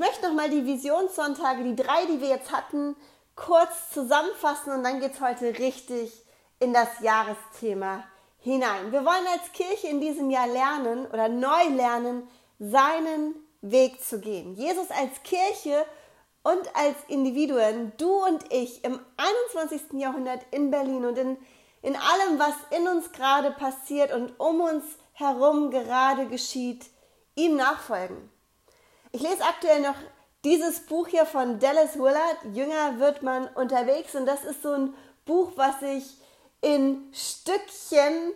möchte nochmal die Visionssonntage, die drei, die wir jetzt hatten, kurz zusammenfassen und dann geht es heute richtig in das Jahresthema hinein. Wir wollen als Kirche in diesem Jahr lernen oder neu lernen, seinen Weg zu gehen. Jesus als Kirche und als Individuen, du und ich im 21. Jahrhundert in Berlin und in, in allem, was in uns gerade passiert und um uns herum gerade geschieht, ihm nachfolgen. Ich lese aktuell noch dieses Buch hier von Dallas Willard, Jünger wird man unterwegs. Und das ist so ein Buch, was ich in Stückchen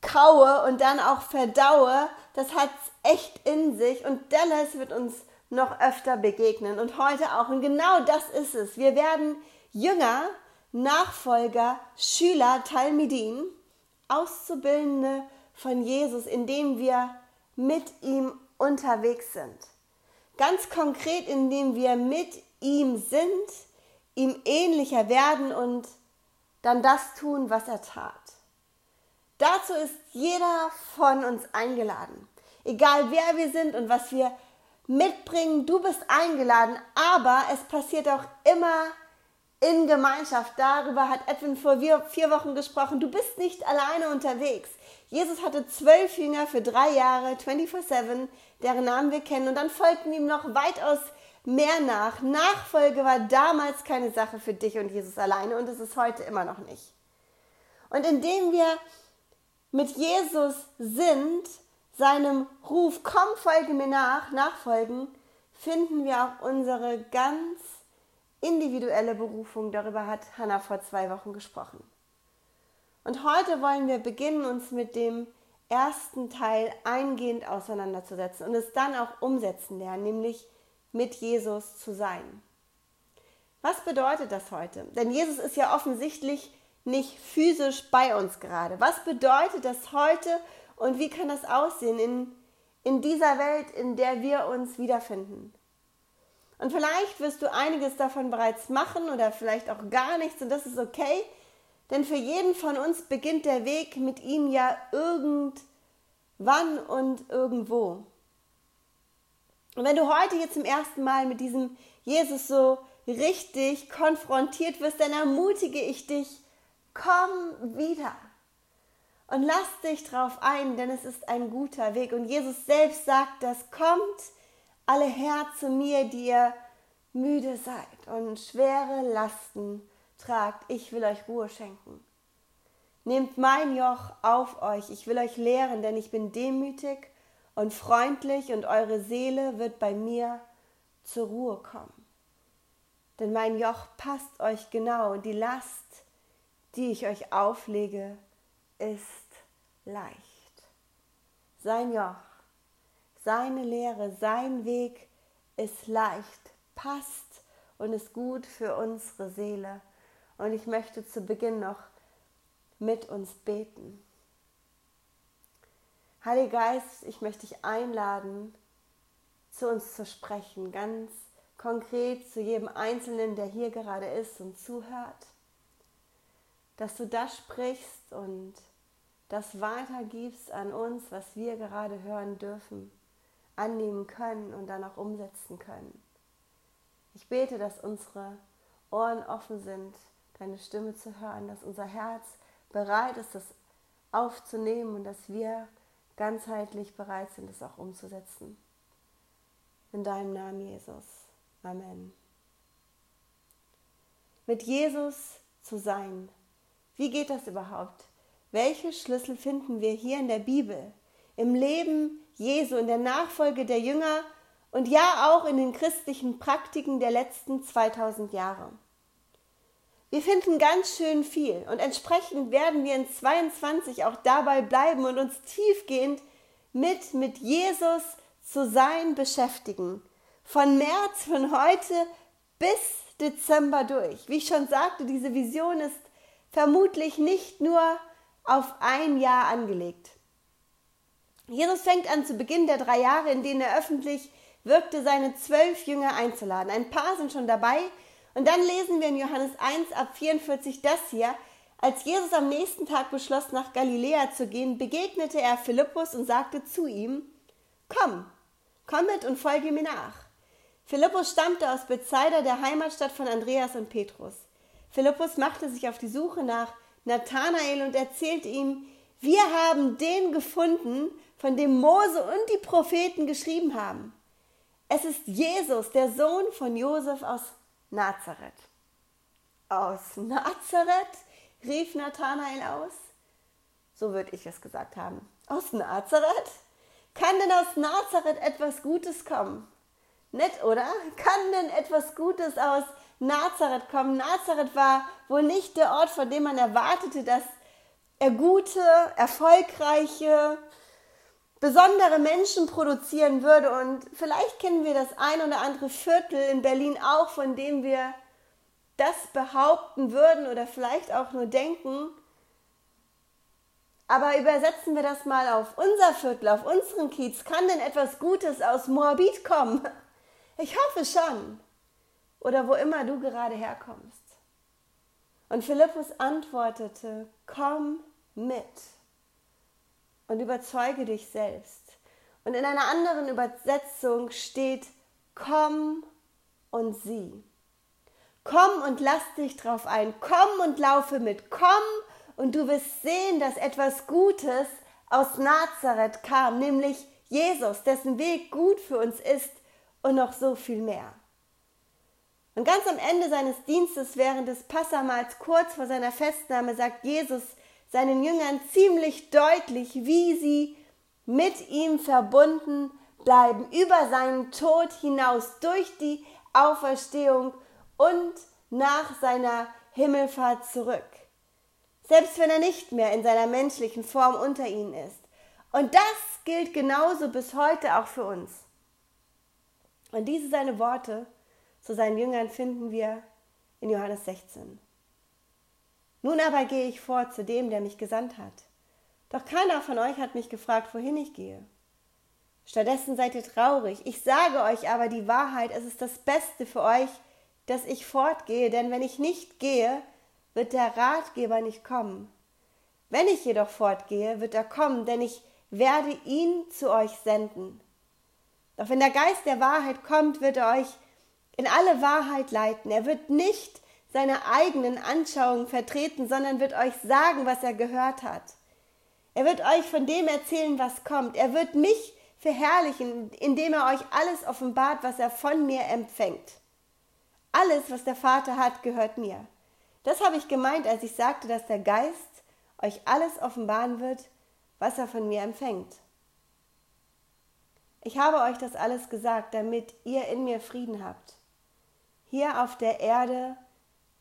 kaue und dann auch verdaue. Das hat es echt in sich. Und Dallas wird uns noch öfter begegnen und heute auch. Und genau das ist es. Wir werden Jünger, Nachfolger, Schüler, Talmidin, Auszubildende von Jesus, indem wir mit ihm unterwegs sind. Ganz konkret, indem wir mit ihm sind, ihm ähnlicher werden und dann das tun, was er tat. Dazu ist jeder von uns eingeladen. Egal wer wir sind und was wir mitbringen, du bist eingeladen, aber es passiert auch immer in Gemeinschaft. Darüber hat Edwin vor vier Wochen gesprochen. Du bist nicht alleine unterwegs. Jesus hatte zwölf Jünger für drei Jahre, 24-7, deren Namen wir kennen. Und dann folgten ihm noch weitaus mehr nach. Nachfolge war damals keine Sache für dich und Jesus alleine und es ist heute immer noch nicht. Und indem wir mit Jesus sind, seinem Ruf, komm, folge mir nach, nachfolgen, finden wir auch unsere ganz individuelle Berufung. Darüber hat Hannah vor zwei Wochen gesprochen. Und heute wollen wir beginnen, uns mit dem ersten Teil eingehend auseinanderzusetzen und es dann auch umsetzen lernen, nämlich mit Jesus zu sein. Was bedeutet das heute? Denn Jesus ist ja offensichtlich nicht physisch bei uns gerade. Was bedeutet das heute und wie kann das aussehen in, in dieser Welt, in der wir uns wiederfinden? Und vielleicht wirst du einiges davon bereits machen oder vielleicht auch gar nichts und das ist okay, denn für jeden von uns beginnt der Weg mit ihm ja irgendwann und irgendwo. Und wenn du heute jetzt zum ersten Mal mit diesem Jesus so richtig konfrontiert wirst, dann ermutige ich dich, komm wieder und lass dich drauf ein, denn es ist ein guter Weg. Und Jesus selbst sagt das, kommt alle her zu mir, die ihr müde seid und schwere Lasten tragt, ich will euch Ruhe schenken. Nehmt mein Joch auf euch, ich will euch lehren, denn ich bin demütig und freundlich und eure Seele wird bei mir zur Ruhe kommen. Denn mein Joch passt euch genau und die Last, die ich euch auflege, ist leicht. Sein Joch, seine Lehre, sein Weg ist leicht, passt und ist gut für unsere Seele. Und ich möchte zu Beginn noch mit uns beten. Heiliger Geist, ich möchte dich einladen, zu uns zu sprechen, ganz konkret zu jedem Einzelnen, der hier gerade ist und zuhört, dass du das sprichst und das weitergibst an uns, was wir gerade hören dürfen, annehmen können und dann auch umsetzen können. Ich bete, dass unsere Ohren offen sind deine Stimme zu hören, dass unser Herz bereit ist, das aufzunehmen und dass wir ganzheitlich bereit sind, es auch umzusetzen. In deinem Namen, Jesus. Amen. Mit Jesus zu sein. Wie geht das überhaupt? Welche Schlüssel finden wir hier in der Bibel, im Leben Jesu, in der Nachfolge der Jünger und ja auch in den christlichen Praktiken der letzten 2000 Jahre? Wir finden ganz schön viel und entsprechend werden wir in 22 auch dabei bleiben und uns tiefgehend mit, mit Jesus zu sein beschäftigen. Von März, von heute bis Dezember durch. Wie ich schon sagte, diese Vision ist vermutlich nicht nur auf ein Jahr angelegt. Jesus fängt an zu Beginn der drei Jahre, in denen er öffentlich wirkte, seine zwölf Jünger einzuladen. Ein paar sind schon dabei, und dann lesen wir in Johannes 1 ab 44 das hier. Als Jesus am nächsten Tag beschloss, nach Galiläa zu gehen, begegnete er Philippus und sagte zu ihm, Komm, komm mit und folge mir nach. Philippus stammte aus Bethsaida, der Heimatstadt von Andreas und Petrus. Philippus machte sich auf die Suche nach Nathanael und erzählte ihm, wir haben den gefunden, von dem Mose und die Propheten geschrieben haben. Es ist Jesus, der Sohn von Josef aus Nazareth. Aus Nazareth? rief Nathanael aus. So würde ich es gesagt haben. Aus Nazareth? Kann denn aus Nazareth etwas Gutes kommen? Nett, oder? Kann denn etwas Gutes aus Nazareth kommen? Nazareth war wohl nicht der Ort, von dem man erwartete, dass er gute, erfolgreiche, besondere Menschen produzieren würde. Und vielleicht kennen wir das ein oder andere Viertel in Berlin auch, von dem wir das behaupten würden oder vielleicht auch nur denken. Aber übersetzen wir das mal auf unser Viertel, auf unseren Kiez. Kann denn etwas Gutes aus Moabit kommen? Ich hoffe schon. Oder wo immer du gerade herkommst. Und Philippus antwortete, komm mit und überzeuge dich selbst. Und in einer anderen Übersetzung steht, komm und sieh. Komm und lass dich drauf ein. Komm und laufe mit. Komm und du wirst sehen, dass etwas Gutes aus Nazareth kam, nämlich Jesus, dessen Weg gut für uns ist und noch so viel mehr. Und ganz am Ende seines Dienstes während des Passamals, kurz vor seiner Festnahme, sagt Jesus seinen Jüngern ziemlich deutlich, wie sie mit ihm verbunden bleiben, über seinen Tod hinaus, durch die Auferstehung und nach seiner Himmelfahrt zurück. Selbst wenn er nicht mehr in seiner menschlichen Form unter ihnen ist. Und das gilt genauso bis heute auch für uns. Und diese seine Worte zu seinen Jüngern finden wir in Johannes 16. Nun aber gehe ich fort zu dem, der mich gesandt hat. Doch keiner von euch hat mich gefragt, wohin ich gehe. Stattdessen seid ihr traurig. Ich sage euch aber die Wahrheit, es ist das Beste für euch, dass ich fortgehe, denn wenn ich nicht gehe, wird der Ratgeber nicht kommen. Wenn ich jedoch fortgehe, wird er kommen, denn ich werde ihn zu euch senden. Doch wenn der Geist der Wahrheit kommt, wird er euch in alle Wahrheit leiten. Er wird nicht seine eigenen Anschauungen vertreten, sondern wird euch sagen, was er gehört hat. Er wird euch von dem erzählen, was kommt. Er wird mich verherrlichen, indem er euch alles offenbart, was er von mir empfängt. Alles, was der Vater hat, gehört mir. Das habe ich gemeint, als ich sagte, dass der Geist euch alles offenbaren wird, was er von mir empfängt. Ich habe euch das alles gesagt, damit ihr in mir Frieden habt. Hier auf der Erde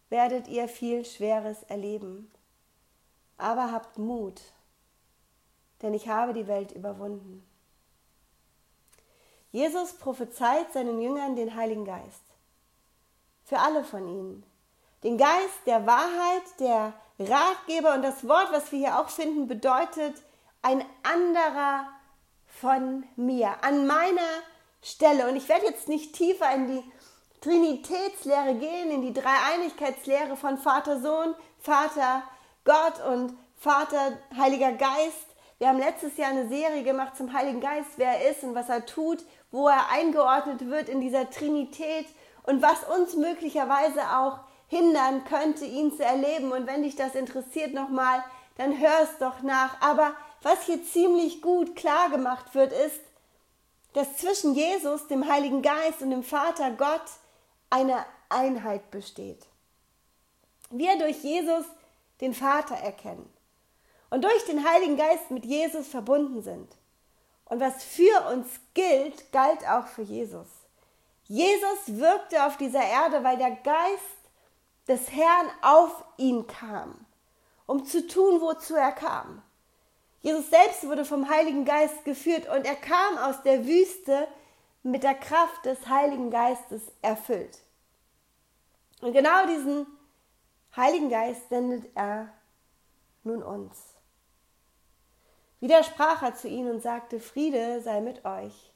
werdet ihr viel Schweres erleben. Aber habt Mut, denn ich habe die Welt überwunden. Jesus prophezeit seinen Jüngern den Heiligen Geist. Für alle von ihnen. Den Geist der Wahrheit, der Ratgeber und das Wort, was wir hier auch finden, bedeutet ein anderer von mir, an meiner Stelle. Und ich werde jetzt nicht tiefer in die Trinitätslehre gehen, in die Dreieinigkeitslehre von Vater Sohn, Vater Gott und Vater Heiliger Geist. Wir haben letztes Jahr eine Serie gemacht zum Heiligen Geist, wer er ist und was er tut, wo er eingeordnet wird in dieser Trinität und was uns möglicherweise auch hindern könnte, ihn zu erleben. Und wenn dich das interessiert nochmal, dann hör es doch nach. Aber was hier ziemlich gut klar gemacht wird, ist, dass zwischen Jesus, dem Heiligen Geist und dem Vater Gott eine Einheit besteht. Wir durch Jesus den Vater erkennen und durch den Heiligen Geist mit Jesus verbunden sind. Und was für uns gilt, galt auch für Jesus. Jesus wirkte auf dieser Erde, weil der Geist des Herrn auf ihn kam, um zu tun, wozu er kam. Jesus selbst wurde vom Heiligen Geist geführt und er kam aus der Wüste mit der Kraft des Heiligen Geistes erfüllt. Und genau diesen Heiligen Geist sendet er nun uns. Wieder sprach er zu ihnen und sagte, Friede sei mit euch.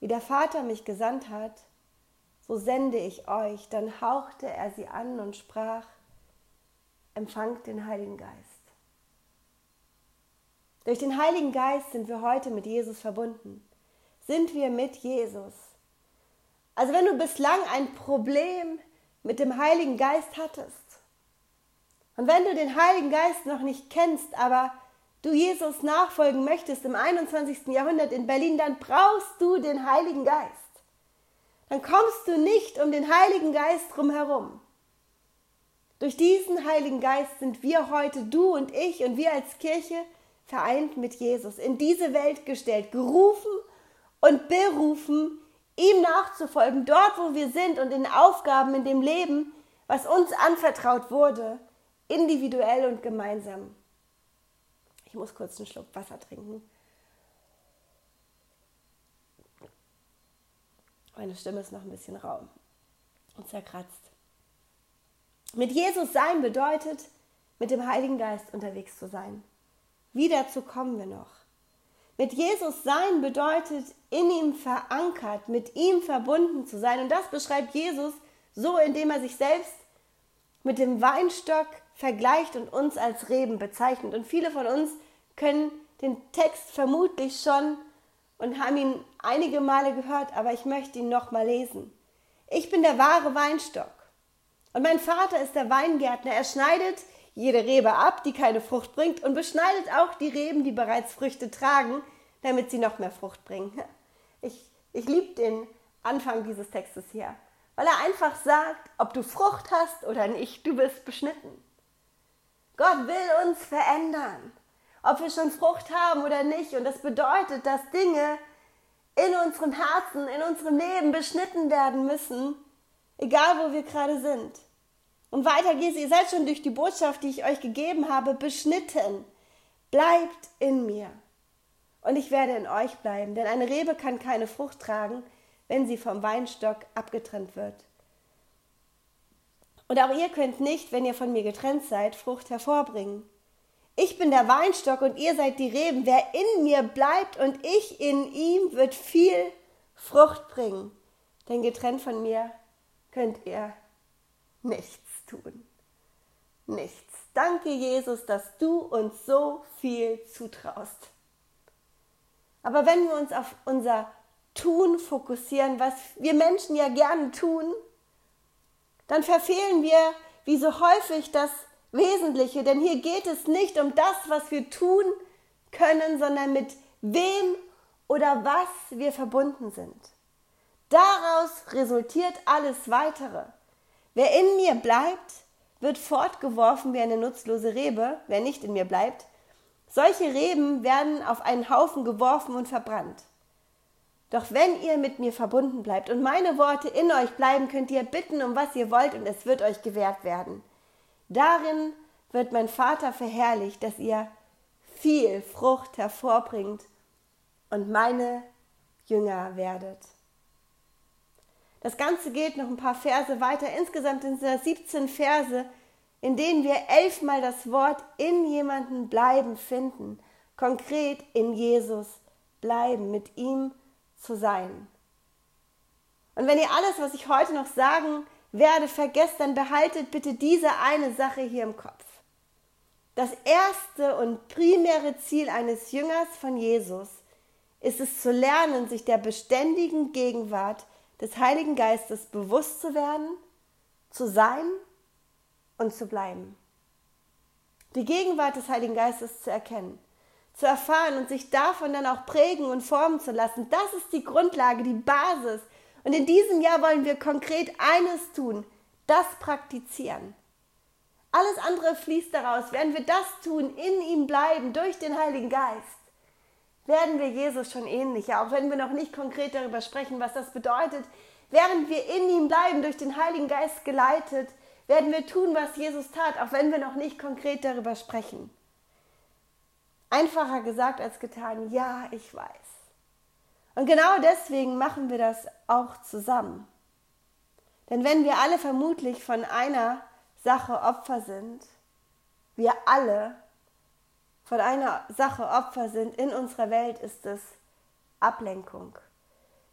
Wie der Vater mich gesandt hat, so sende ich euch. Dann hauchte er sie an und sprach, empfangt den Heiligen Geist. Durch den Heiligen Geist sind wir heute mit Jesus verbunden. Sind wir mit Jesus. Also wenn du bislang ein Problem mit dem Heiligen Geist hattest und wenn du den Heiligen Geist noch nicht kennst, aber du Jesus nachfolgen möchtest im 21. Jahrhundert in Berlin, dann brauchst du den Heiligen Geist. Dann kommst du nicht um den Heiligen Geist drumherum. Durch diesen Heiligen Geist sind wir heute, du und ich und wir als Kirche, vereint mit Jesus, in diese Welt gestellt, gerufen und berufen, ihm nachzufolgen, dort wo wir sind und in Aufgaben in dem Leben, was uns anvertraut wurde, individuell und gemeinsam. Ich muss kurz einen Schluck Wasser trinken. Meine Stimme ist noch ein bisschen rau und zerkratzt. Mit Jesus sein bedeutet, mit dem Heiligen Geist unterwegs zu sein. Wie dazu kommen wir noch. Mit Jesus sein bedeutet, in ihm verankert, mit ihm verbunden zu sein. Und das beschreibt Jesus so, indem er sich selbst mit dem Weinstock vergleicht und uns als Reben bezeichnet. Und viele von uns können den Text vermutlich schon und haben ihn einige Male gehört, aber ich möchte ihn noch mal lesen. Ich bin der wahre Weinstock und mein Vater ist der Weingärtner. Er schneidet jede Rebe ab, die keine Frucht bringt, und beschneidet auch die Reben, die bereits Früchte tragen, damit sie noch mehr Frucht bringen. Ich, ich liebe den Anfang dieses Textes hier, weil er einfach sagt, ob du Frucht hast oder nicht, du bist beschnitten. Gott will uns verändern, ob wir schon Frucht haben oder nicht. Und das bedeutet, dass Dinge in unserem Herzen, in unserem Leben beschnitten werden müssen, egal wo wir gerade sind. Und weiter geht's, ihr seid schon durch die Botschaft, die ich euch gegeben habe, beschnitten. Bleibt in mir. Und ich werde in euch bleiben, denn eine Rebe kann keine Frucht tragen, wenn sie vom Weinstock abgetrennt wird. Und auch ihr könnt nicht, wenn ihr von mir getrennt seid, Frucht hervorbringen. Ich bin der Weinstock und ihr seid die Reben. Wer in mir bleibt und ich in ihm, wird viel Frucht bringen. Denn getrennt von mir könnt ihr nichts tun. Nichts. Danke, Jesus, dass du uns so viel zutraust. Aber wenn wir uns auf unser Tun fokussieren, was wir Menschen ja gerne tun, dann verfehlen wir wie so häufig das Wesentliche. Denn hier geht es nicht um das, was wir tun können, sondern mit wem oder was wir verbunden sind. Daraus resultiert alles weitere. Wer in mir bleibt, wird fortgeworfen wie eine nutzlose Rebe, wer nicht in mir bleibt. Solche Reben werden auf einen Haufen geworfen und verbrannt. Doch wenn ihr mit mir verbunden bleibt und meine Worte in euch bleiben, könnt ihr bitten, um was ihr wollt, und es wird euch gewährt werden. Darin wird mein Vater verherrlicht, dass ihr viel Frucht hervorbringt und meine Jünger werdet. Das Ganze geht noch ein paar Verse weiter. Insgesamt sind es 17 Verse, in denen wir elfmal das Wort in jemanden bleiben finden. Konkret in Jesus bleiben, mit ihm zu sein. Und wenn ihr alles, was ich heute noch sagen werde, vergesst, dann behaltet bitte diese eine Sache hier im Kopf. Das erste und primäre Ziel eines Jüngers von Jesus ist es zu lernen, sich der beständigen Gegenwart des Heiligen Geistes bewusst zu werden, zu sein und zu bleiben. Die Gegenwart des Heiligen Geistes zu erkennen, zu erfahren und sich davon dann auch prägen und formen zu lassen, das ist die Grundlage, die Basis. Und in diesem Jahr wollen wir konkret eines tun, das praktizieren. Alles andere fließt daraus. Werden wir das tun, in ihm bleiben, durch den Heiligen Geist, werden wir Jesus schon ähnlicher, auch wenn wir noch nicht konkret darüber sprechen, was das bedeutet. Während wir in ihm bleiben, durch den Heiligen Geist geleitet, werden wir tun, was Jesus tat, auch wenn wir noch nicht konkret darüber sprechen. Einfacher gesagt als getan, ja, ich weiß. Und genau deswegen machen wir das auch zusammen. Denn wenn wir alle vermutlich von einer Sache Opfer sind, wir alle von einer Sache Opfer sind in unserer Welt, ist es Ablenkung.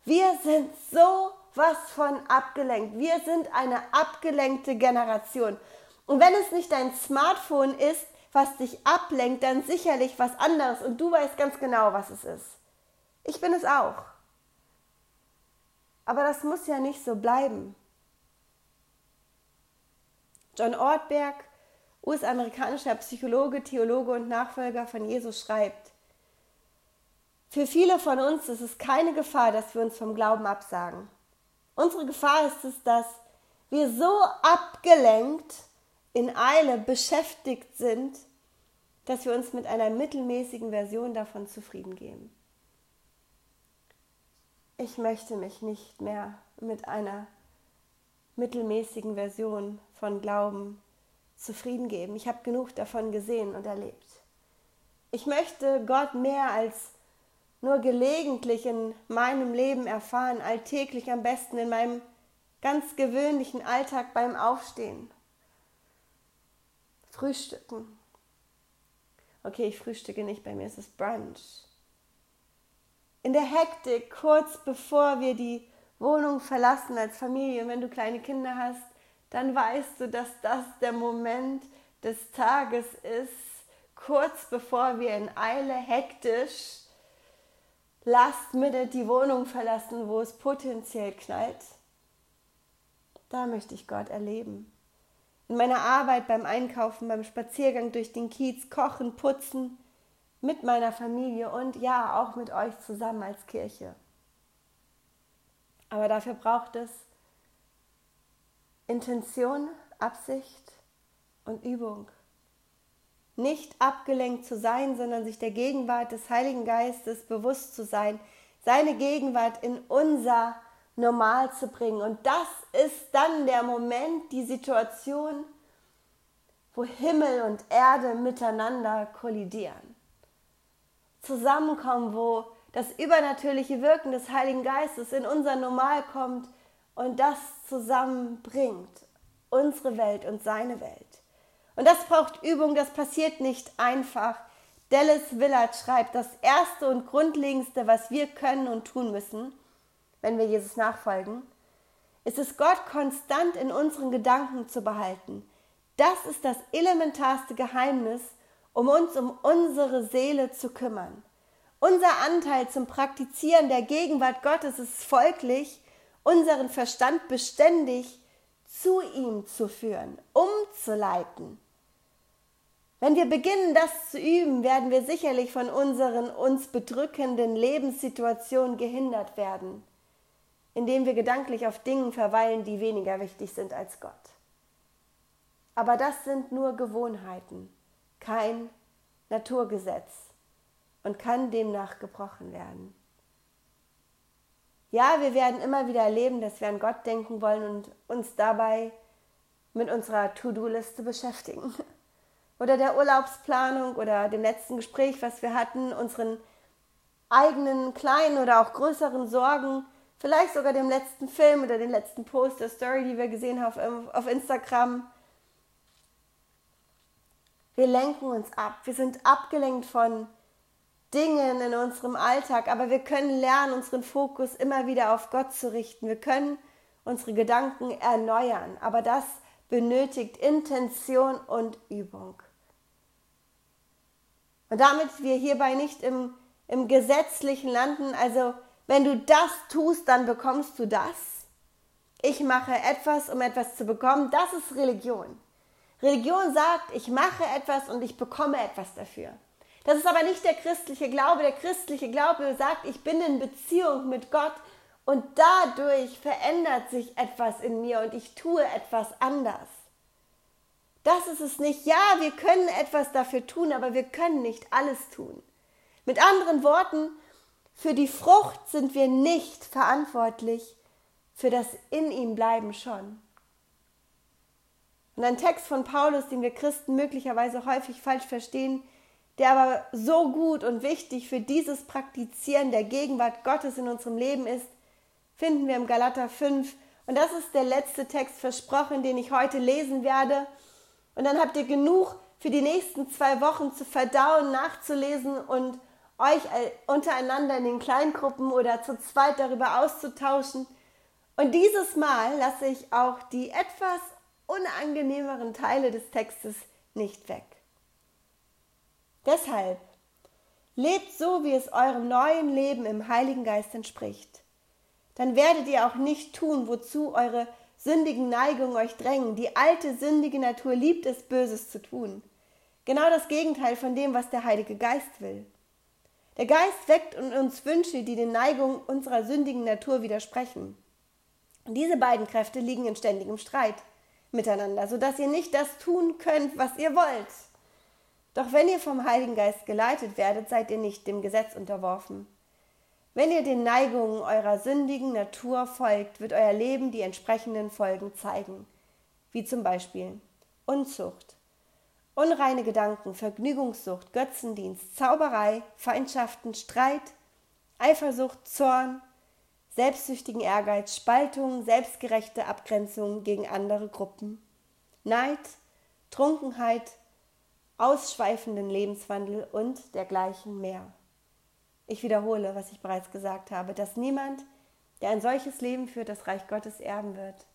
Wir sind so was von abgelenkt. Wir sind eine abgelenkte Generation. Und wenn es nicht dein Smartphone ist, was dich ablenkt, dann sicherlich was anderes. Und du weißt ganz genau, was es ist. Ich bin es auch. Aber das muss ja nicht so bleiben. John Ortberg, US-amerikanischer Psychologe, Theologe und Nachfolger von Jesus, schreibt, für viele von uns ist es keine Gefahr, dass wir uns vom Glauben absagen. Unsere Gefahr ist es, dass wir so abgelenkt, in Eile beschäftigt sind, dass wir uns mit einer mittelmäßigen Version davon zufrieden geben. Ich möchte mich nicht mehr mit einer mittelmäßigen Version von Glauben zufrieden geben. Ich habe genug davon gesehen und erlebt. Ich möchte Gott mehr als nur gelegentlich in meinem Leben erfahren, alltäglich am besten in meinem ganz gewöhnlichen Alltag beim Aufstehen. Frühstücken. Okay, ich frühstücke nicht, bei mir ist es Brunch. In der Hektik, kurz bevor wir die Wohnung verlassen als Familie, wenn du kleine Kinder hast, dann weißt du, dass das der Moment des Tages ist, kurz bevor wir in Eile hektisch last minute die Wohnung verlassen, wo es potenziell knallt. Da möchte ich Gott erleben. In meiner Arbeit, beim Einkaufen, beim Spaziergang durch den Kiez, Kochen, Putzen, mit meiner Familie und ja, auch mit euch zusammen als Kirche. Aber dafür braucht es Intention, Absicht und Übung. Nicht abgelenkt zu sein, sondern sich der Gegenwart des Heiligen Geistes bewusst zu sein, seine Gegenwart in unser Normal zu bringen. Und das ist dann der Moment, die Situation, wo Himmel und Erde miteinander kollidieren. Zusammenkommen, wo das übernatürliche Wirken des Heiligen Geistes in unser Normal kommt und das zusammenbringt, unsere Welt und seine Welt. Und das braucht Übung, das passiert nicht einfach. Dallas Willard schreibt, das Erste und Grundlegendste, was wir können und tun müssen, wenn wir Jesus nachfolgen, ist es, Gott konstant in unseren Gedanken zu behalten. Das ist das elementarste Geheimnis, um uns um unsere Seele zu kümmern. Unser Anteil zum Praktizieren der Gegenwart Gottes ist folglich, unseren Verstand beständig zu ihm zu führen, umzuleiten. Wenn wir beginnen, das zu üben, werden wir sicherlich von unseren uns bedrückenden Lebenssituationen gehindert werden, indem wir gedanklich auf Dingen verweilen, die weniger wichtig sind als Gott. Aber das sind nur Gewohnheiten, kein Naturgesetz und kann demnach gebrochen werden. Ja, wir werden immer wieder erleben, dass wir an Gott denken wollen und uns dabei mit unserer To-Do-Liste beschäftigen. Oder der Urlaubsplanung oder dem letzten Gespräch, was wir hatten, unseren eigenen kleinen oder auch größeren Sorgen, vielleicht sogar dem letzten Film oder dem letzten Post der Story, die wir gesehen haben auf Instagram. Wir lenken uns ab. Wir sind abgelenkt von Dingen in unserem Alltag, aber wir können lernen, unseren Fokus immer wieder auf Gott zu richten. Wir können unsere Gedanken erneuern, aber das benötigt Intention und Übung. Und damit wir hierbei nicht im, im Gesetzlichen landen, also wenn du das tust, dann bekommst du das. Ich mache etwas, um etwas zu bekommen, das ist Religion. Religion sagt, ich mache etwas und ich bekomme etwas dafür. Das ist aber nicht der christliche Glaube. Der christliche Glaube sagt, ich bin in Beziehung mit Gott und dadurch verändert sich etwas in mir und ich tue etwas anders. Das ist es nicht. Ja, wir können etwas dafür tun, aber wir können nicht alles tun. Mit anderen Worten, für die Frucht sind wir nicht verantwortlich, für das in ihm bleiben schon. Und ein Text von Paulus, den wir Christen möglicherweise häufig falsch verstehen, der aber so gut und wichtig für dieses Praktizieren der Gegenwart Gottes in unserem Leben ist, finden wir im Galater 5. Und das ist der letzte Text versprochen, den ich heute lesen werde. Und dann habt ihr genug für die nächsten zwei Wochen zu verdauen, nachzulesen und euch untereinander in den Kleingruppen oder zu zweit darüber auszutauschen. Und dieses Mal lasse ich auch die etwas unangenehmeren Teile des Textes nicht weg. Deshalb lebt so, wie es eurem neuen Leben im Heiligen Geist entspricht. dann werdet ihr auch nicht tun, wozu eure sündigen Neigungen euch drängen. Die alte sündige Natur liebt es, Böses zu tun. Genau das Gegenteil von dem, was der Heilige Geist will. Der Geist weckt in uns Wünsche, die den Neigungen unserer sündigen Natur widersprechen. Und diese beiden Kräfte liegen in ständigem Streit miteinander, sodass ihr nicht das tun könnt, was ihr wollt. Doch wenn ihr vom Heiligen Geist geleitet werdet, seid ihr nicht dem Gesetz unterworfen. Wenn ihr den Neigungen eurer sündigen Natur folgt, wird euer Leben die entsprechenden Folgen zeigen, wie zum Beispiel Unzucht, unreine Gedanken, Vergnügungssucht, Götzendienst, Zauberei, Feindschaften, Streit, Eifersucht, Zorn, selbstsüchtigen Ehrgeiz, Spaltung, selbstgerechte Abgrenzung gegen andere Gruppen, Neid, Trunkenheit, ausschweifenden Lebenswandel und dergleichen mehr. Ich wiederhole, was ich bereits gesagt habe, dass niemand, der ein solches Leben führt, das Reich Gottes erben wird.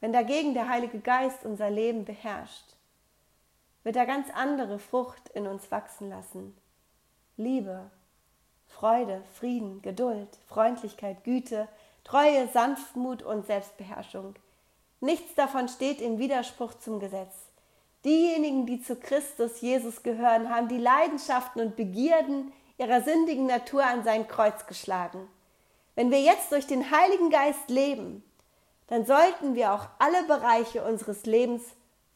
Wenn dagegen der Heilige Geist unser Leben beherrscht, wird er ganz andere Frucht in uns wachsen lassen. Liebe, Freude, Frieden, Geduld, Freundlichkeit, Güte, Treue, Sanftmut und Selbstbeherrschung. Nichts davon steht im Widerspruch zum Gesetz. Diejenigen, die zu Christus Jesus gehören, haben die Leidenschaften und Begierden ihrer sündigen Natur an sein Kreuz geschlagen. Wenn wir jetzt durch den Heiligen Geist leben, dann sollten wir auch alle Bereiche unseres Lebens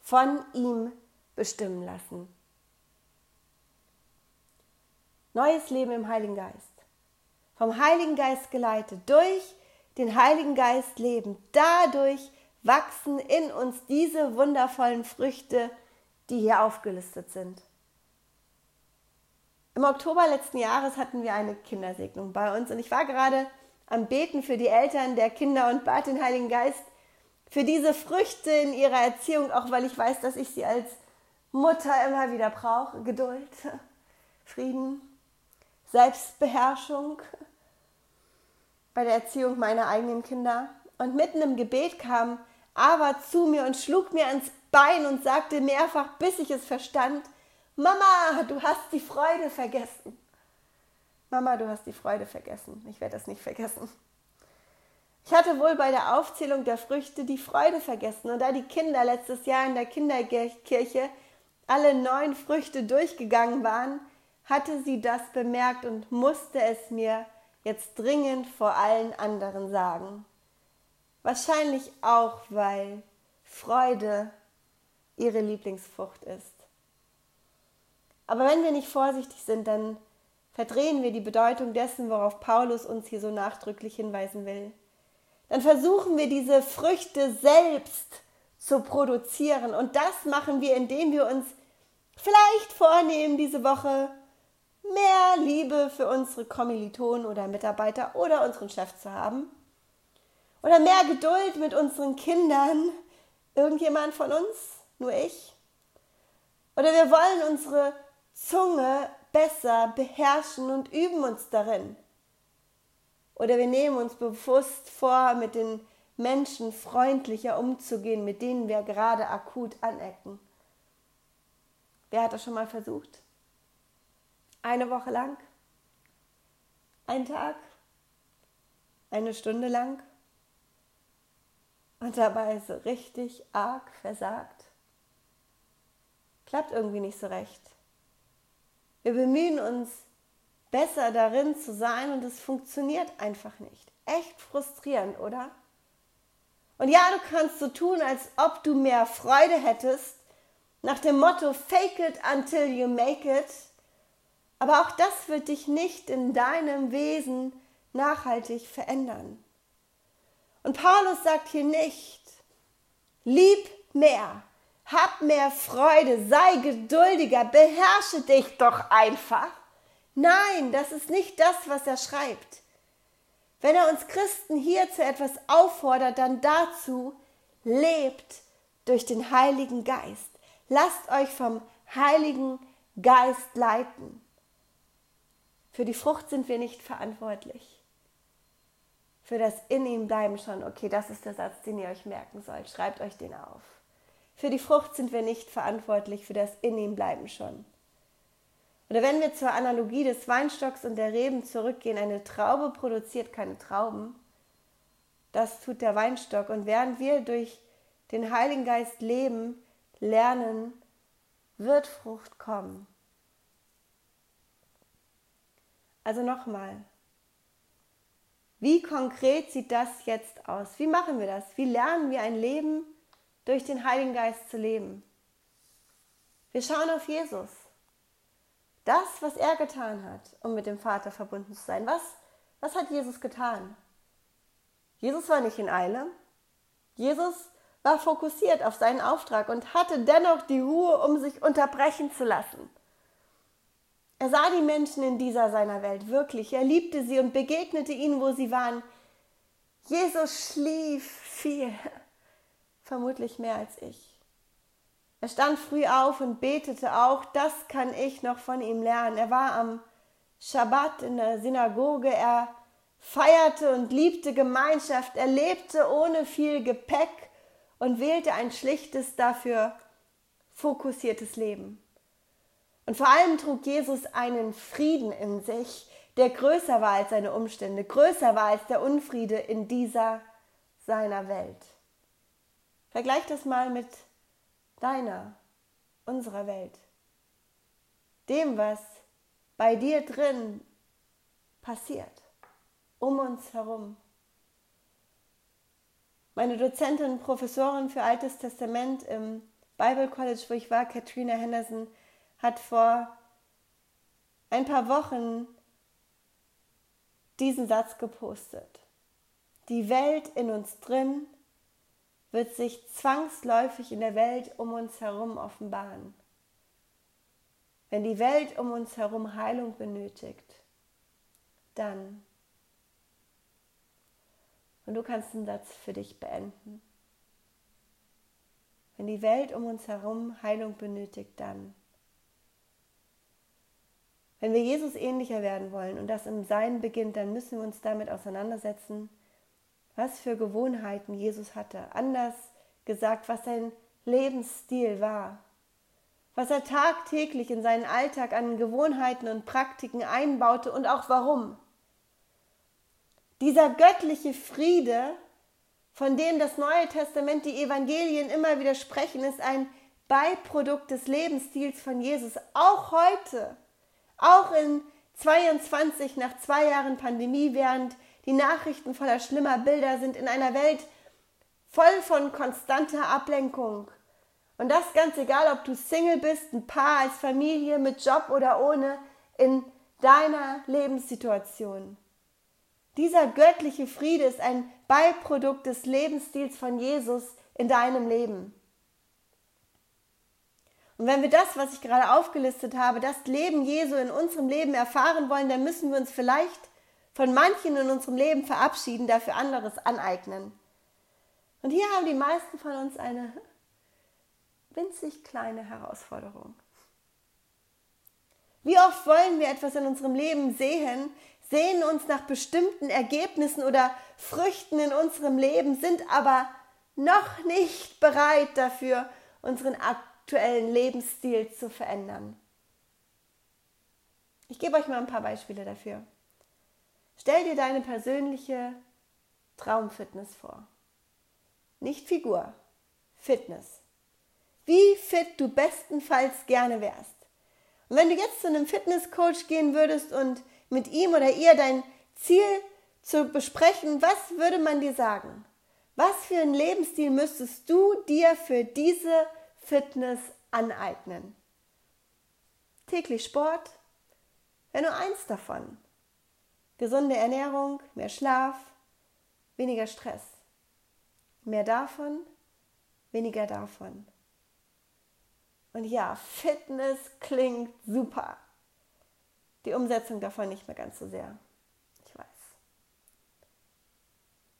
von ihm bestimmen lassen. Neues Leben im Heiligen Geist. Vom Heiligen Geist geleitet, durch den Heiligen Geist leben. Dadurch wachsen in uns diese wundervollen Früchte, die hier aufgelistet sind. Im Oktober letzten Jahres hatten wir eine Kindersegnung bei uns und ich war gerade am Beten für die Eltern der Kinder und bat den Heiligen Geist für diese Früchte in ihrer Erziehung, auch weil ich weiß, dass ich sie als Mutter immer wieder brauche. Geduld, Frieden, Selbstbeherrschung bei der Erziehung meiner eigenen Kinder. Und mitten im Gebet kam Ava zu mir und schlug mir ans Bein und sagte mehrfach, bis ich es verstand, Mama, du hast die Freude vergessen. Mama, du hast die Freude vergessen. Ich werde das nicht vergessen. Ich hatte wohl bei der Aufzählung der Früchte die Freude vergessen. Und da die Kinder letztes Jahr in der Kinderkirche alle neun Früchte durchgegangen waren, hatte sie das bemerkt und musste es mir jetzt dringend vor allen anderen sagen. Wahrscheinlich auch, weil Freude ihre Lieblingsfrucht ist. Aber wenn wir nicht vorsichtig sind, dann verdrehen wir die Bedeutung dessen, worauf Paulus uns hier so nachdrücklich hinweisen will. Dann versuchen wir diese Früchte selbst zu produzieren. Und das machen wir, indem wir uns vielleicht vornehmen, diese Woche mehr Liebe für unsere Kommilitonen oder Mitarbeiter oder unseren Chef zu haben. Oder mehr Geduld mit unseren Kindern. Irgendjemand von uns? Nur ich? Oder wir wollen unsere Zunge besser beherrschen und üben uns darin. Oder wir nehmen uns bewusst vor, mit den Menschen freundlicher umzugehen, mit denen wir gerade akut anecken. Wer hat das schon mal versucht? Eine Woche lang? Ein Tag? Eine Stunde lang? Und dabei so richtig arg versagt? Klappt irgendwie nicht so recht. Wir bemühen uns, besser darin zu sein und es funktioniert einfach nicht. Echt frustrierend, oder? Und ja, du kannst so tun, als ob du mehr Freude hättest, nach dem Motto Fake it until you make it. Aber auch das wird dich nicht in deinem Wesen nachhaltig verändern. Und Paulus sagt hier nicht, lieb mehr, hab mehr Freude, sei geduldiger, beherrsche dich doch einfach. Nein, das ist nicht das, was er schreibt. Wenn er uns Christen hier zu etwas auffordert, dann dazu, lebt durch den Heiligen Geist. Lasst euch vom Heiligen Geist leiten. Für die Frucht sind wir nicht verantwortlich. Für das in ihm bleiben schon. Okay, das ist der Satz, den ihr euch merken sollt. Schreibt euch den auf. Für die Frucht sind wir nicht verantwortlich, für das in ihm bleiben schon. Oder wenn wir zur Analogie des Weinstocks und der Reben zurückgehen, eine Traube produziert keine Trauben. Das tut der Weinstock. Und während wir durch den Heiligen Geist leben, lernen, wird Frucht kommen. Also nochmal, wie konkret sieht das jetzt aus? Wie machen wir das? Wie lernen wir ein Leben durch den Heiligen Geist zu leben? Wir schauen auf Jesus. Das, was er getan hat, um mit dem Vater verbunden zu sein. Was, was hat Jesus getan? Jesus war nicht in Eile. Jesus war fokussiert auf seinen Auftrag und hatte dennoch die Ruhe, um sich unterbrechen zu lassen. Er sah die Menschen in dieser seiner Welt wirklich. Er liebte sie und begegnete ihnen, wo sie waren. Jesus schlief viel, vermutlich mehr als ich. Er stand früh auf und betete auch, das kann ich noch von ihm lernen. Er war am Schabbat in der Synagoge, er feierte und liebte Gemeinschaft, er lebte ohne viel Gepäck und wählte ein schlichtes, dafür fokussiertes Leben. Und vor allem trug Jesus einen Frieden in sich, der größer war als seine Umstände, größer war als der Unfriede in dieser seiner Welt. Vergleich das mal mit deiner, unserer Welt. Dem, was bei dir drin passiert, um uns herum. Meine Dozentin Professorin für Altes Testament im Bible College, wo ich war, Katrina Henderson, hat vor ein paar Wochen diesen Satz gepostet. Die Welt in uns drin wird sich zwangsläufig in der Welt um uns herum offenbaren. Wenn die Welt um uns herum Heilung benötigt, dann. Und du kannst den Satz für dich beenden. Wenn die Welt um uns herum Heilung benötigt, dann. Wenn wir Jesus ähnlicher werden wollen und das im Sein beginnt, dann müssen wir uns damit auseinandersetzen, was für Gewohnheiten Jesus hatte. Anders gesagt, was sein Lebensstil war. Was er tagtäglich in seinen Alltag an Gewohnheiten und Praktiken einbaute und auch warum. Dieser göttliche Friede, von dem das Neue Testament, die Evangelien immer wieder sprechen, ist ein Beiprodukt des Lebensstils von Jesus. Auch heute auch in 22 nach zwei Jahren Pandemie, während die Nachrichten voller schlimmer Bilder sind, in einer Welt voll von konstanter Ablenkung. Und das ganz egal, ob du Single bist, ein Paar als Familie, mit Job oder ohne, in deiner Lebenssituation. Dieser göttliche Friede ist ein Beiprodukt des Lebensstils von Jesus in deinem Leben. Und wenn wir das, was ich gerade aufgelistet habe, das Leben Jesu in unserem Leben erfahren wollen, dann müssen wir uns vielleicht von manchen in unserem Leben verabschieden, dafür anderes aneignen. Und hier haben die meisten von uns eine winzig kleine Herausforderung. Wie oft wollen wir etwas in unserem Leben sehen, sehen uns nach bestimmten Ergebnissen oder Früchten in unserem Leben, sind aber noch nicht bereit dafür, unseren aktuellen Lebensstil zu verändern. Ich gebe euch mal ein paar Beispiele dafür. Stell dir deine persönliche Traumfitness vor. Nicht Figur, Fitness. Wie fit du bestenfalls gerne wärst. Und wenn du jetzt zu einem Fitnesscoach gehen würdest und mit ihm oder ihr dein Ziel zu besprechen, was würde man dir sagen? Was für einen Lebensstil müsstest du dir für diese Fitness aneignen. Täglich Sport wäre nur eins davon. Gesunde Ernährung, mehr Schlaf, weniger Stress. Mehr davon, weniger davon. Und ja, Fitness klingt super. Die Umsetzung davon nicht mehr ganz so sehr. Ich weiß.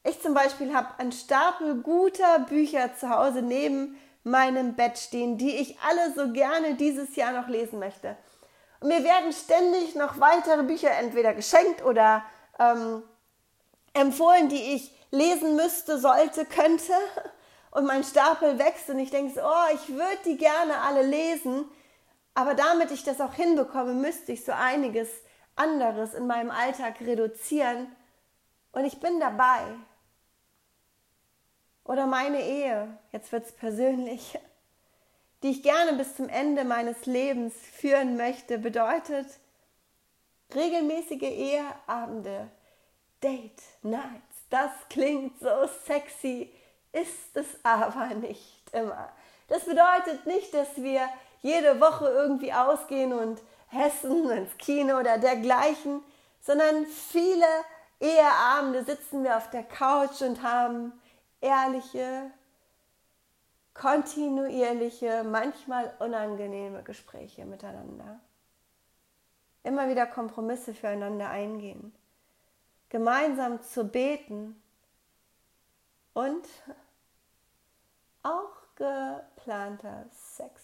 Ich zum Beispiel habe einen Stapel guter Bücher zu Hause neben meinem Bett stehen, die ich alle so gerne dieses Jahr noch lesen möchte. Und mir werden ständig noch weitere Bücher entweder geschenkt oder ähm, empfohlen, die ich lesen müsste, sollte, könnte. Und mein Stapel wächst und ich denke so, oh, ich würde die gerne alle lesen. Aber damit ich das auch hinbekomme, müsste ich so einiges anderes in meinem Alltag reduzieren. Und ich bin dabei. Oder meine Ehe, jetzt wird es persönlich, die ich gerne bis zum Ende meines Lebens führen möchte, bedeutet regelmäßige Eheabende, Date Nights. Das klingt so sexy, ist es aber nicht immer. Das bedeutet nicht, dass wir jede Woche irgendwie ausgehen und Hessen ins Kino oder dergleichen, sondern viele Eheabende sitzen wir auf der Couch und haben ehrliche, kontinuierliche, manchmal unangenehme Gespräche miteinander. Immer wieder Kompromisse füreinander eingehen, gemeinsam zu beten und auch geplanter Sex.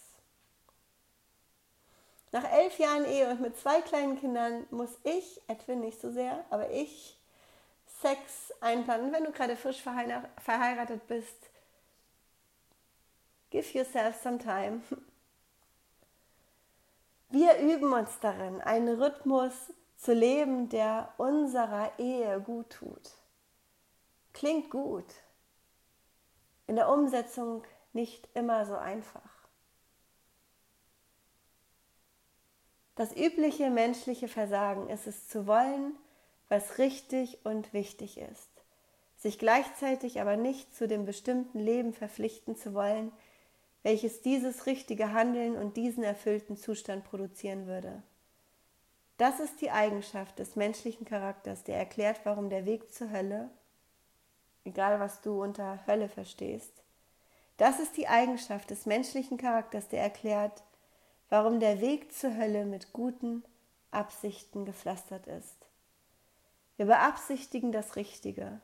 Nach elf Jahren Ehe und mit zwei kleinen Kindern muss ich, Edwin nicht so sehr, aber ich Sex einplanen. Wenn du gerade frisch verheiratet bist, give yourself some time. Wir üben uns darin, einen Rhythmus zu leben, der unserer Ehe gut tut. Klingt gut. In der Umsetzung nicht immer so einfach. Das übliche menschliche Versagen ist es zu wollen, was richtig und wichtig ist, sich gleichzeitig aber nicht zu dem bestimmten Leben verpflichten zu wollen, welches dieses richtige Handeln und diesen erfüllten Zustand produzieren würde. Das ist die Eigenschaft des menschlichen Charakters, der erklärt, warum der Weg zur Hölle, egal was du unter Hölle verstehst, das ist die Eigenschaft des menschlichen Charakters, der erklärt, warum der Weg zur Hölle mit guten Absichten gepflastert ist. Wir beabsichtigen das Richtige,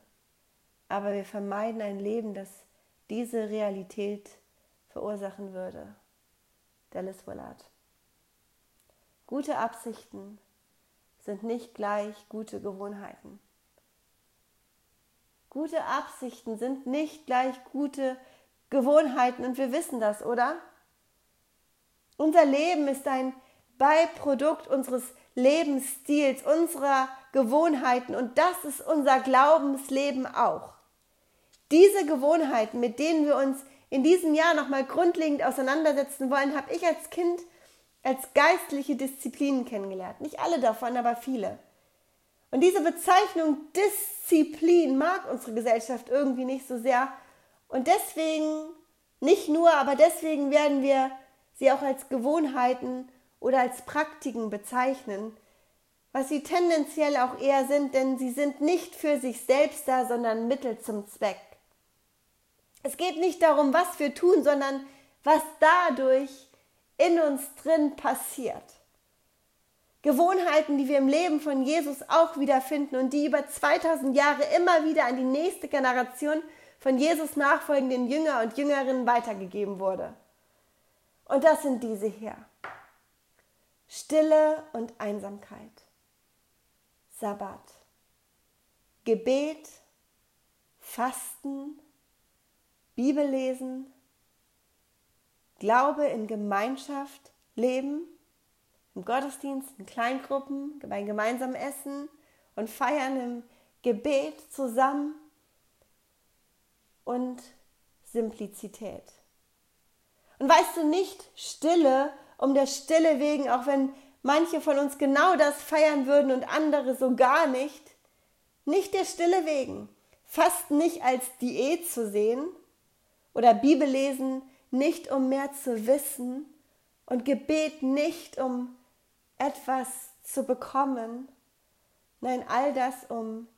aber wir vermeiden ein Leben, das diese Realität verursachen würde. Dallas Willard. Gute Absichten sind nicht gleich gute Gewohnheiten. Gute Absichten sind nicht gleich gute Gewohnheiten und wir wissen das, oder? Unser Leben ist ein Beiprodukt unseres Lebensstils, unserer Gewohnheiten und das ist unser Glaubensleben auch. Diese Gewohnheiten, mit denen wir uns in diesem Jahr nochmal grundlegend auseinandersetzen wollen, habe ich als Kind als geistliche Disziplinen kennengelernt. Nicht alle davon, aber viele. Und diese Bezeichnung Disziplin mag unsere Gesellschaft irgendwie nicht so sehr. Und deswegen, nicht nur, aber deswegen werden wir sie auch als Gewohnheiten oder als Praktiken bezeichnen, was sie tendenziell auch eher sind, denn sie sind nicht für sich selbst da, sondern Mittel zum Zweck. Es geht nicht darum, was wir tun, sondern was dadurch in uns drin passiert. Gewohnheiten, die wir im Leben von Jesus auch wiederfinden und die über 2000 Jahre immer wieder an die nächste Generation von Jesus nachfolgenden Jünger und Jüngerinnen weitergegeben wurde. Und das sind diese hier. Stille und Einsamkeit. Sabbat. Gebet, Fasten, Bibellesen, Glaube in Gemeinschaft, Leben, im Gottesdienst, in Kleingruppen, beim gemeinsamen Essen und Feiern im Gebet zusammen und Simplizität. Und weißt du nicht, Stille um der Stille wegen, auch wenn manche von uns genau das feiern würden und andere so gar nicht, nicht der Stille wegen, fast nicht als Diät zu sehen oder Bibellesen nicht um mehr zu wissen und Gebet nicht um etwas zu bekommen, nein, all das um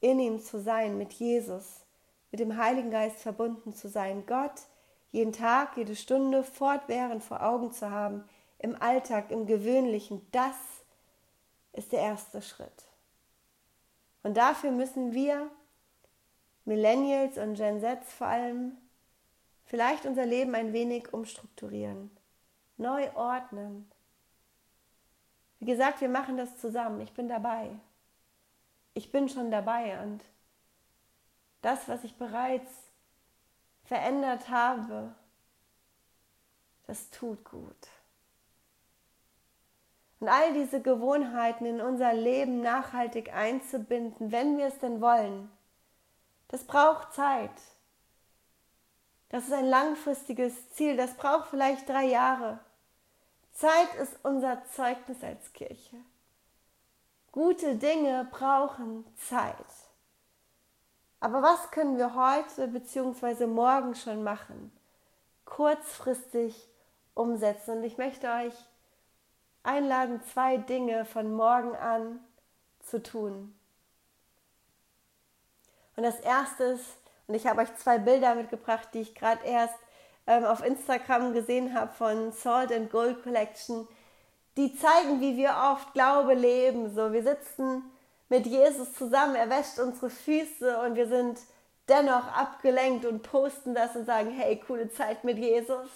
in ihm zu sein, mit Jesus, mit dem Heiligen Geist verbunden zu sein, Gott jeden Tag, jede Stunde fortwährend vor Augen zu haben, im Alltag, im Gewöhnlichen, das ist der erste Schritt. Und dafür müssen wir, Millennials und Gen Z vor allem, vielleicht unser Leben ein wenig umstrukturieren, neu ordnen. Wie gesagt, wir machen das zusammen. Ich bin dabei. Ich bin schon dabei und das, was ich bereits verändert habe, das tut gut. Und all diese Gewohnheiten in unser Leben nachhaltig einzubinden, wenn wir es denn wollen, das braucht Zeit. Das ist ein langfristiges Ziel, das braucht vielleicht drei Jahre. Zeit ist unser Zeugnis als Kirche. Gute Dinge brauchen Zeit. Aber was können wir heute bzw. morgen schon machen? Kurzfristig umsetzen. Und ich möchte euch einladen, zwei Dinge von morgen an zu tun. Und das erste ist, und ich habe euch zwei Bilder mitgebracht, die ich gerade erst ähm, auf Instagram gesehen habe von Salt and Gold Collection, die zeigen, wie wir oft Glaube leben. So, wir sitzen mit Jesus zusammen, er wäscht unsere Füße und wir sind dennoch abgelenkt und posten das und sagen, hey, coole Zeit mit Jesus.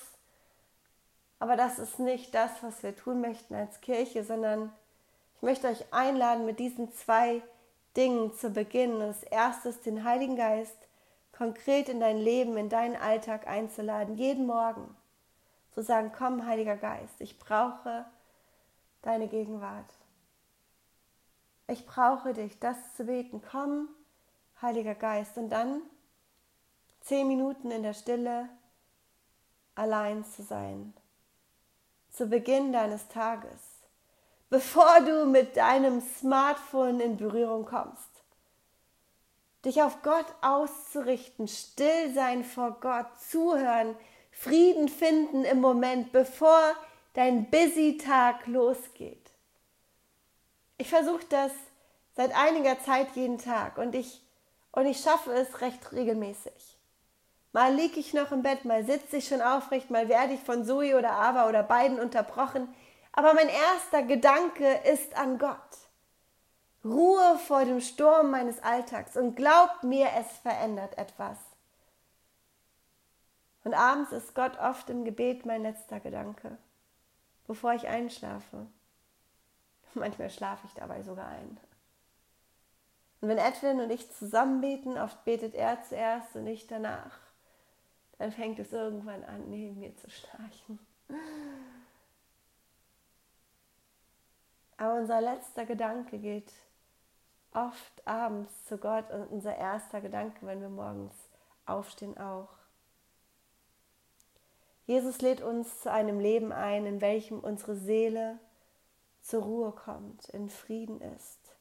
Aber das ist nicht das, was wir tun möchten als Kirche, sondern ich möchte euch einladen, mit diesen zwei Dingen zu beginnen. Das erste ist, den Heiligen Geist konkret in dein Leben, in deinen Alltag einzuladen, jeden Morgen. Zu sagen, komm, Heiliger Geist, ich brauche deine Gegenwart. Ich brauche dich, das zu beten. Komm, Heiliger Geist. Und dann zehn Minuten in der Stille allein zu sein zu Beginn deines Tages, bevor du mit deinem Smartphone in Berührung kommst. Dich auf Gott auszurichten, still sein vor Gott, zuhören, Frieden finden im Moment, bevor dein Busy-Tag losgeht. Ich versuche das seit einiger Zeit jeden Tag und ich, und ich schaffe es recht regelmäßig. Mal liege ich noch im Bett, mal sitze ich schon aufrecht, mal werde ich von Zoe oder Ava oder beiden unterbrochen. Aber mein erster Gedanke ist an Gott. Ruhe vor dem Sturm meines Alltags und glaubt mir, es verändert etwas. Und abends ist Gott oft im Gebet mein letzter Gedanke, bevor ich einschlafe. Manchmal schlafe ich dabei sogar ein. Und wenn Edwin und ich zusammen beten, oft betet er zuerst und ich danach dann fängt es irgendwann an, neben mir zu schnarchen. Aber unser letzter Gedanke geht oft abends zu Gott und unser erster Gedanke, wenn wir morgens aufstehen, auch. Jesus lädt uns zu einem Leben ein, in welchem unsere Seele zur Ruhe kommt, in Frieden ist.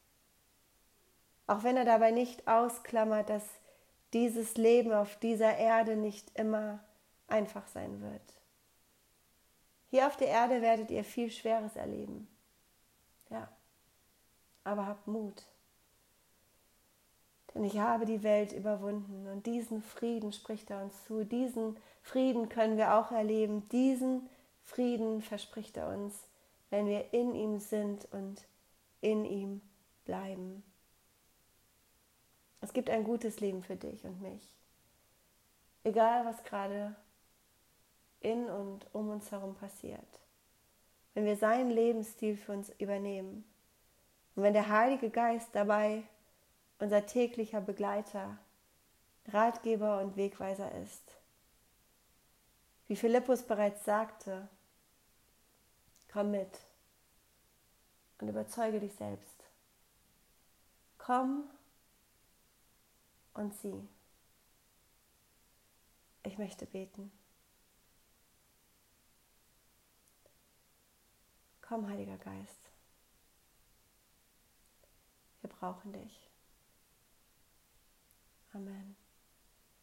Auch wenn er dabei nicht ausklammert, dass dieses Leben auf dieser Erde nicht immer einfach sein wird. Hier auf der Erde werdet ihr viel Schweres erleben. Ja, aber habt Mut. Denn ich habe die Welt überwunden und diesen Frieden spricht er uns zu. Diesen Frieden können wir auch erleben. Diesen Frieden verspricht er uns, wenn wir in ihm sind und in ihm bleiben. Es gibt ein gutes Leben für dich und mich. Egal, was gerade in und um uns herum passiert. Wenn wir seinen Lebensstil für uns übernehmen und wenn der Heilige Geist dabei unser täglicher Begleiter, Ratgeber und Wegweiser ist. Wie Philippus bereits sagte, komm mit und überzeuge dich selbst. Komm und sie. Ich möchte beten. Komm, Heiliger Geist. Wir brauchen dich. Amen.